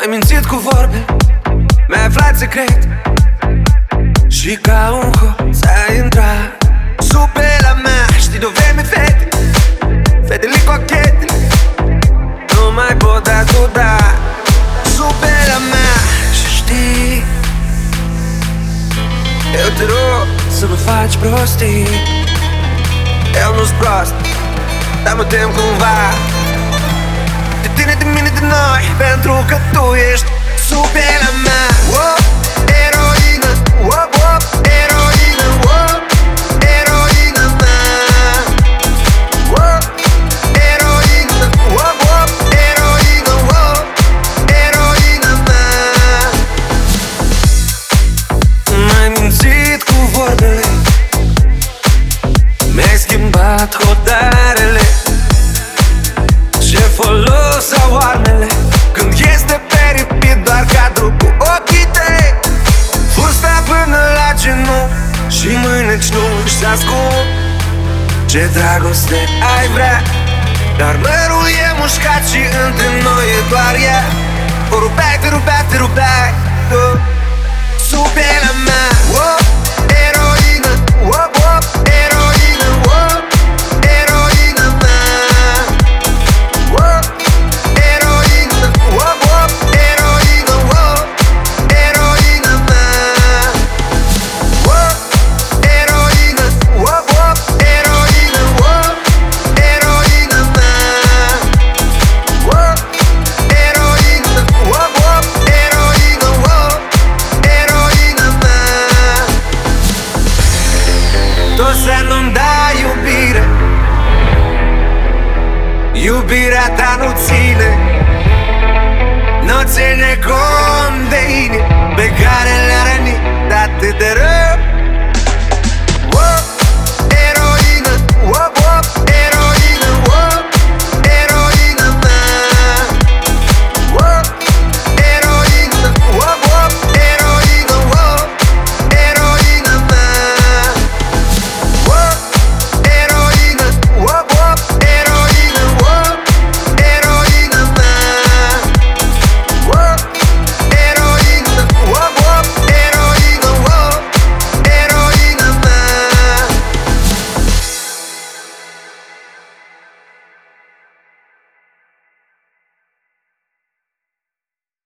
M-ai mințit cu vorbe Mi-ai aflat secret. Și ca un hoț ai intrat Sub pe la mea. Știi de vreme fete Fetele cochetele Nu mai pot da tu da Sub pe la mea. Și știi Eu te rog să nu faci prostii. Eu nu-s prost Dar mă tem cumva. De tine, de mine, de noi Pentru că tu ești sub pielea mea. Oh, Eroină, oh, oh, eroină, oh, eroină mea. Oh, Eroină, oh, oh, eroină, oh, eroină mea. M-ai mințit cu vorbele Mi-ai schimbat hotarele Ce folos ascund Ce dragoste ai vrea? Dar mărul e mușcat și între noi e doar ea. O rupeai, te rupeai, te rupeai Tu. Sub pielea Iubirea ta nu ține